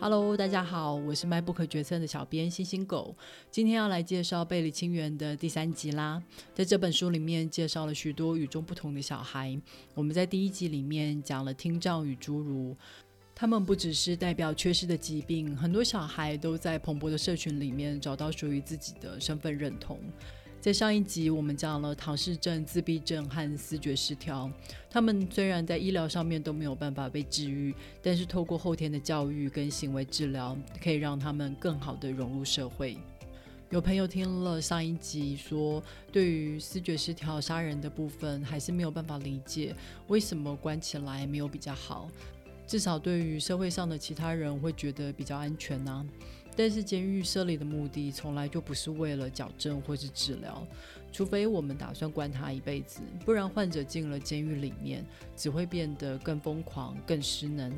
Hello，大家好，我是卖不可决策的小编星星狗。今天要来介绍《贝里清源》的第三集啦。在这本书里面，介绍了许多与众不同的小孩。我们在第一集里面讲了听障与侏儒，他们不只是代表缺失的疾病，很多小孩都在蓬勃的社群里面找到属于自己的身份认同。在上一集，我们讲了唐氏症、自闭症和思觉失调。他们虽然在医疗上面都没有办法被治愈，但是透过后天的教育跟行为治疗，可以让他们更好的融入社会。有朋友听了上一集说，对于思觉失调杀人的部分，还是没有办法理解为什么关起来没有比较好，至少对于社会上的其他人会觉得比较安全呢。但是监狱设立的目的从来就不是为了矫正或是治疗，除非我们打算关他一辈子，不然患者进了监狱里面，只会变得更疯狂、更失能。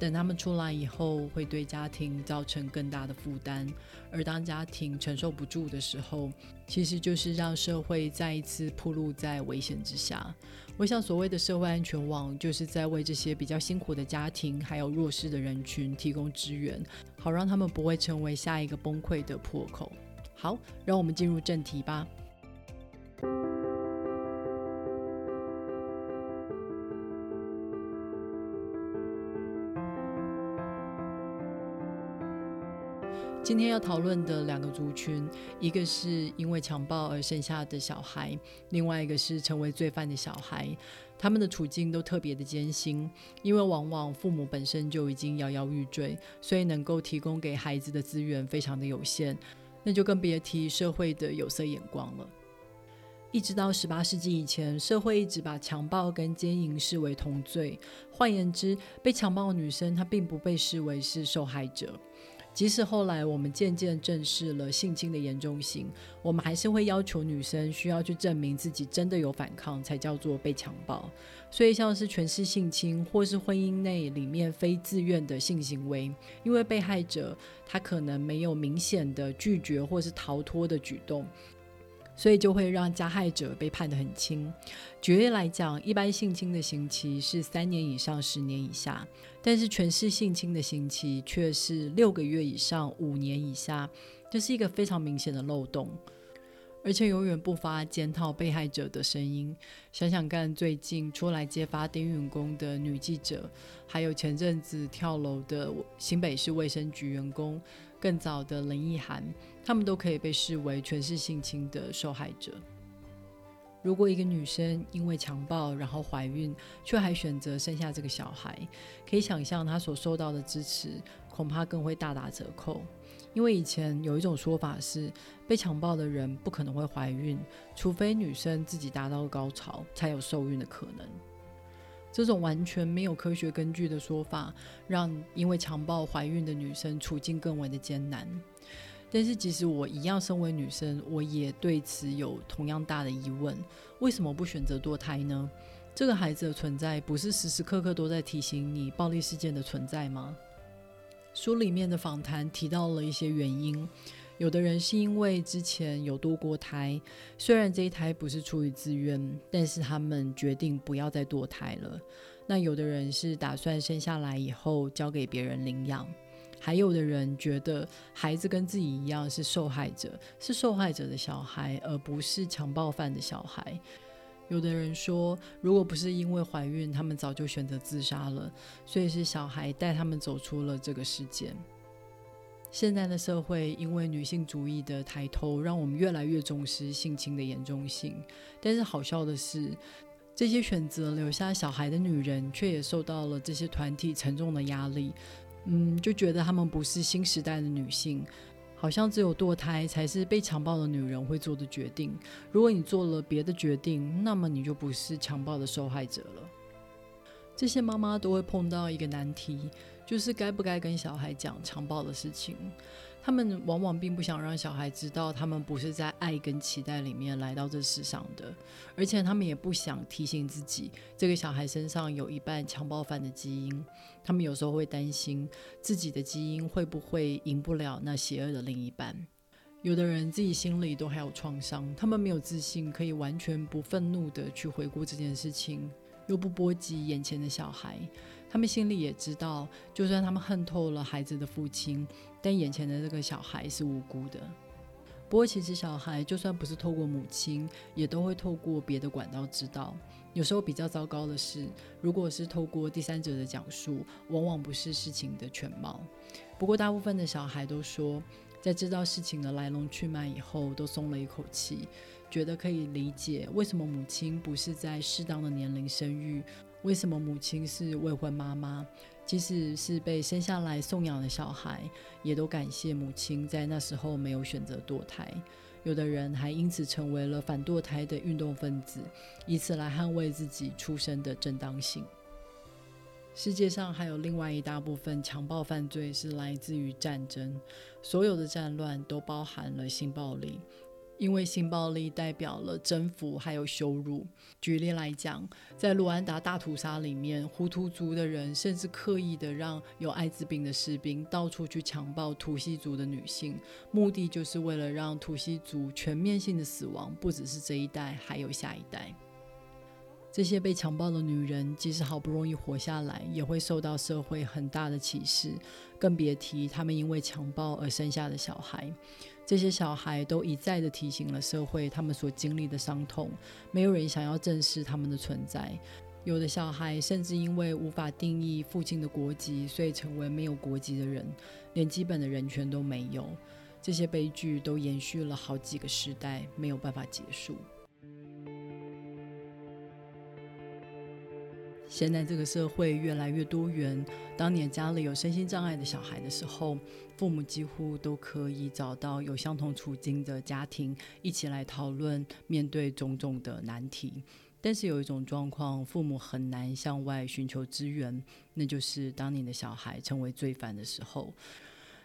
等他们出来以后，会对家庭造成更大的负担，而当家庭承受不住的时候，其实就是让社会再一次暴露在危险之下。我想，所谓的社会安全网，就是在为这些比较辛苦的家庭，还有弱势的人群提供支援，好让他们不会成为下一个崩溃的破口。好，让我们进入正题吧。今天要讨论的两个族群，一个是因为强暴而生下的小孩，另外一个是成为罪犯的小孩。他们的处境都特别的艰辛，因为往往父母本身就已经摇摇欲坠，所以能够提供给孩子的资源非常的有限，那就更别提社会的有色眼光了。一直到十八世纪以前，社会一直把强暴跟奸淫视为同罪，换言之，被强暴的女生她并不被视为是受害者。即使后来我们渐渐正视了性侵的严重性，我们还是会要求女生需要去证明自己真的有反抗，才叫做被强暴。所以像是全是性侵或是婚姻内里面非自愿的性行为，因为被害者他可能没有明显的拒绝或是逃脱的举动。所以就会让加害者被判得很轻。举例来讲，一般性侵的刑期是三年以上十年以下，但是全市性侵的刑期却是六个月以上五年以下，这是一个非常明显的漏洞。而且永远不发检讨被害者的声音。想想看，最近出来揭发丁允恭的女记者，还有前阵子跳楼的新北市卫生局员工，更早的林奕涵，他们都可以被视为全是性侵的受害者。如果一个女生因为强暴然后怀孕，却还选择生下这个小孩，可以想象她所受到的支持，恐怕更会大打折扣。因为以前有一种说法是，被强暴的人不可能会怀孕，除非女生自己达到高潮才有受孕的可能。这种完全没有科学根据的说法，让因为强暴怀孕的女生处境更为的艰难。但是，即使我一样身为女生，我也对此有同样大的疑问：为什么不选择堕胎呢？这个孩子的存在，不是时时刻刻都在提醒你暴力事件的存在吗？书里面的访谈提到了一些原因，有的人是因为之前有堕过胎，虽然这一胎不是出于自愿，但是他们决定不要再堕胎了。那有的人是打算生下来以后交给别人领养，还有的人觉得孩子跟自己一样是受害者，是受害者的小孩，而不是强暴犯的小孩。有的人说，如果不是因为怀孕，他们早就选择自杀了。所以是小孩带他们走出了这个世界。现在的社会因为女性主义的抬头，让我们越来越重视性侵的严重性。但是好笑的是，这些选择留下小孩的女人，却也受到了这些团体沉重的压力。嗯，就觉得她们不是新时代的女性。好像只有堕胎才是被强暴的女人会做的决定。如果你做了别的决定，那么你就不是强暴的受害者了。这些妈妈都会碰到一个难题，就是该不该跟小孩讲强暴的事情。他们往往并不想让小孩知道，他们不是在爱跟期待里面来到这世上的，而且他们也不想提醒自己，这个小孩身上有一半强暴犯的基因。他们有时候会担心自己的基因会不会赢不了那邪恶的另一半。有的人自己心里都还有创伤，他们没有自信，可以完全不愤怒的去回顾这件事情。又不波及眼前的小孩，他们心里也知道，就算他们恨透了孩子的父亲，但眼前的这个小孩是无辜的。不过，其实小孩就算不是透过母亲，也都会透过别的管道知道。有时候比较糟糕的是，如果是透过第三者的讲述，往往不是事情的全貌。不过，大部分的小孩都说，在知道事情的来龙去脉以后，都松了一口气，觉得可以理解为什么母亲不是在适当的年龄生育。为什么母亲是未婚妈妈？即使是被生下来送养的小孩，也都感谢母亲在那时候没有选择堕胎。有的人还因此成为了反堕胎的运动分子，以此来捍卫自己出生的正当性。世界上还有另外一大部分强暴犯罪是来自于战争，所有的战乱都包含了性暴力。因为性暴力代表了征服，还有羞辱。举例来讲，在卢安达大屠杀里面，胡图族的人甚至刻意的让有艾滋病的士兵到处去强暴图西族的女性，目的就是为了让图西族全面性的死亡，不只是这一代，还有下一代。这些被强暴的女人，即使好不容易活下来，也会受到社会很大的歧视，更别提他们因为强暴而生下的小孩。这些小孩都一再的提醒了社会他们所经历的伤痛，没有人想要正视他们的存在。有的小孩甚至因为无法定义父亲的国籍，所以成为没有国籍的人，连基本的人权都没有。这些悲剧都延续了好几个时代，没有办法结束。现在这个社会越来越多元。当年家里有身心障碍的小孩的时候，父母几乎都可以找到有相同处境的家庭，一起来讨论面对种种的难题。但是有一种状况，父母很难向外寻求支援，那就是当你的小孩成为罪犯的时候。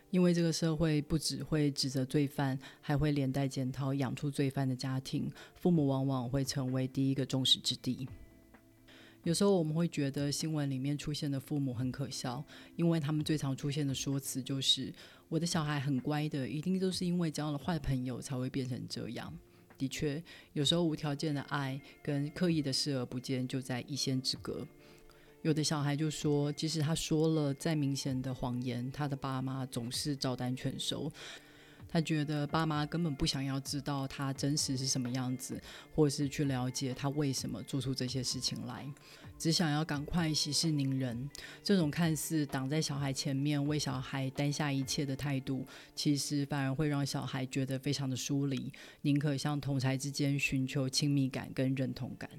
因为这个社会不只会指责罪犯，还会连带检讨养出罪犯的家庭，父母往往会成为第一个众矢之的。有时候我们会觉得新闻里面出现的父母很可笑，因为他们最常出现的说辞就是“我的小孩很乖的，一定都是因为交了坏朋友才会变成这样”。的确，有时候无条件的爱跟刻意的视而不见就在一线之隔。有的小孩就说，即使他说了再明显的谎言，他的爸妈总是照单全收。他觉得爸妈根本不想要知道他真实是什么样子，或是去了解他为什么做出这些事情来，只想要赶快息事宁人。这种看似挡在小孩前面为小孩担下一切的态度，其实反而会让小孩觉得非常的疏离，宁可向同才之间寻求亲密感跟认同感。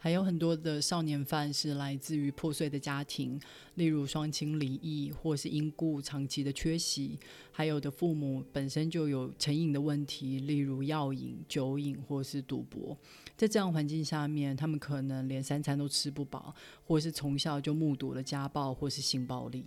还有很多的少年犯是来自于破碎的家庭，例如双亲离异，或是因故长期的缺席；还有的父母本身就有成瘾的问题，例如药瘾、酒瘾或是赌博。在这样环境下面，他们可能连三餐都吃不饱，或是从小就目睹了家暴或是性暴力。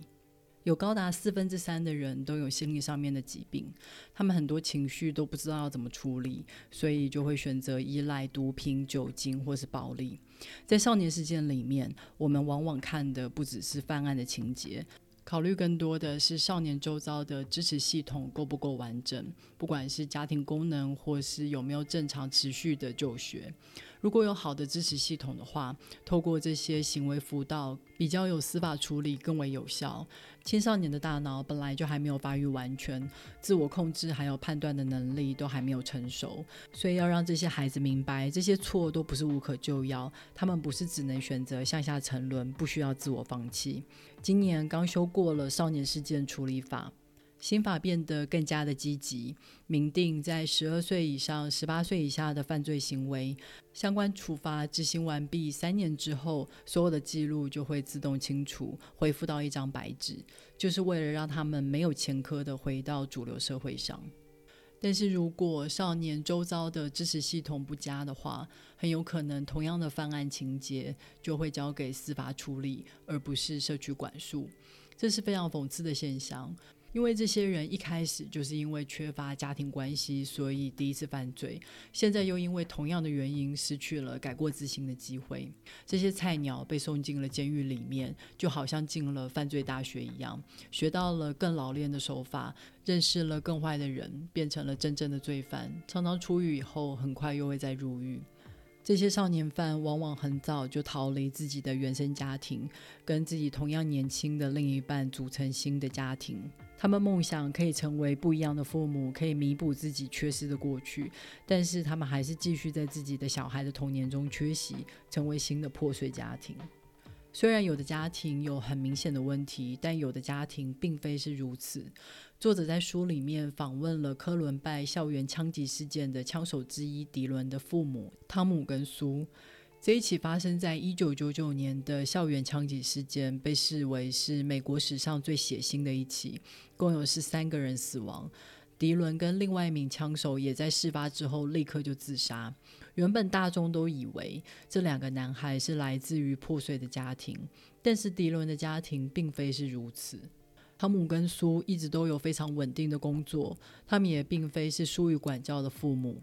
有高达四分之三的人都有心理上面的疾病，他们很多情绪都不知道要怎么处理，所以就会选择依赖毒品、酒精或是暴力。在少年事件里面，我们往往看的不只是犯案的情节。考虑更多的是少年周遭的支持系统够不够完整，不管是家庭功能，或是有没有正常持续的就学。如果有好的支持系统的话，透过这些行为辅导，比较有司法处理更为有效。青少年的大脑本来就还没有发育完全，自我控制还有判断的能力都还没有成熟，所以要让这些孩子明白，这些错都不是无可救药，他们不是只能选择向下沉沦，不需要自我放弃。今年刚修过了少年事件处理法。新法变得更加的积极，明定在十二岁以上、十八岁以下的犯罪行为，相关处罚执行完毕三年之后，所有的记录就会自动清除，恢复到一张白纸，就是为了让他们没有前科的回到主流社会上。但是如果少年周遭的支持系统不佳的话，很有可能同样的犯案情节就会交给司法处理，而不是社区管束，这是非常讽刺的现象。因为这些人一开始就是因为缺乏家庭关系，所以第一次犯罪，现在又因为同样的原因失去了改过自新的机会。这些菜鸟被送进了监狱里面，就好像进了犯罪大学一样，学到了更老练的手法，认识了更坏的人，变成了真正的罪犯。常常出狱以后，很快又会再入狱。这些少年犯往往很早就逃离自己的原生家庭，跟自己同样年轻的另一半组成新的家庭。他们梦想可以成为不一样的父母，可以弥补自己缺失的过去，但是他们还是继续在自己的小孩的童年中缺席，成为新的破碎家庭。虽然有的家庭有很明显的问题，但有的家庭并非是如此。作者在书里面访问了科伦拜校园枪击事件的枪手之一迪伦的父母汤姆跟苏。这一起发生在一九九九年的校园枪击事件，被视为是美国史上最血腥的一起，共有十三个人死亡。迪伦跟另外一名枪手也在事发之后立刻就自杀。原本大众都以为这两个男孩是来自于破碎的家庭，但是迪伦的家庭并非是如此。汤姆跟苏一直都有非常稳定的工作，他们也并非是疏于管教的父母。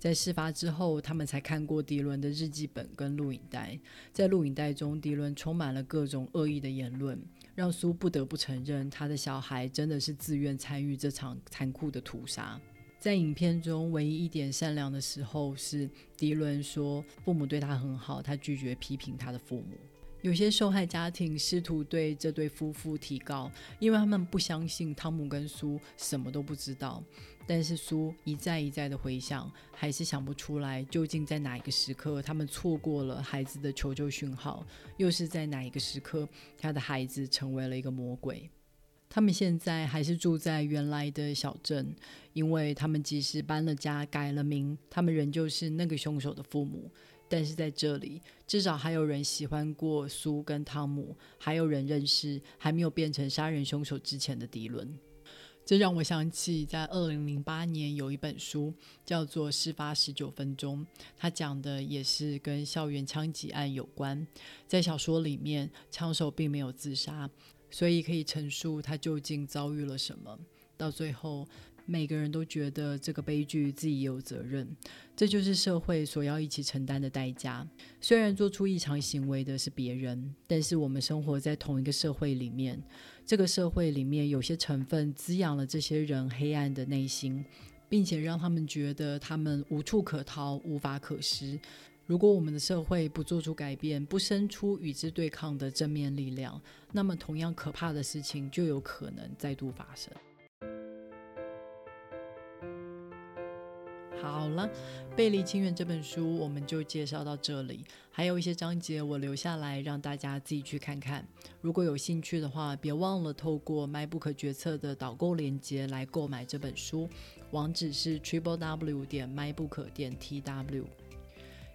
在事发之后，他们才看过迪伦的日记本跟录影带，在录影带中，迪伦充满了各种恶意的言论。让苏不得不承认，他的小孩真的是自愿参与这场残酷的屠杀。在影片中，唯一一点善良的时候是迪伦说父母对他很好，他拒绝批评他的父母。有些受害家庭试图对这对夫妇提告，因为他们不相信汤姆跟苏什么都不知道。但是苏一再一再的回想，还是想不出来究竟在哪一个时刻他们错过了孩子的求救讯号，又是在哪一个时刻他的孩子成为了一个魔鬼。他们现在还是住在原来的小镇，因为他们即使搬了家、改了名，他们仍旧是那个凶手的父母。但是在这里，至少还有人喜欢过苏跟汤姆，还有人认识还没有变成杀人凶手之前的迪伦。这让我想起，在二零零八年有一本书叫做《事发十九分钟》，它讲的也是跟校园枪击案有关。在小说里面，枪手并没有自杀，所以可以陈述他究竟遭遇了什么。到最后。每个人都觉得这个悲剧自己有责任，这就是社会所要一起承担的代价。虽然做出异常行为的是别人，但是我们生活在同一个社会里面，这个社会里面有些成分滋养了这些人黑暗的内心，并且让他们觉得他们无处可逃、无法可施。如果我们的社会不做出改变，不生出与之对抗的正面力量，那么同样可怕的事情就有可能再度发生。好了，《背离清远》这本书我们就介绍到这里，还有一些章节我留下来让大家自己去看看。如果有兴趣的话，别忘了透过 MyBook 决策的导购链接来购买这本书，网址是 triple w 点 mybook 点 tw。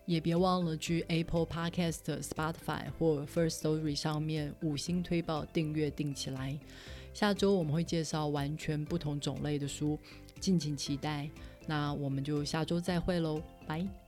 也别忘了去 Apple Podcast、Spotify 或 First Story 上面五星推报订阅订起来。下周我们会介绍完全不同种类的书，敬请期待。那我们就下周再会喽，拜。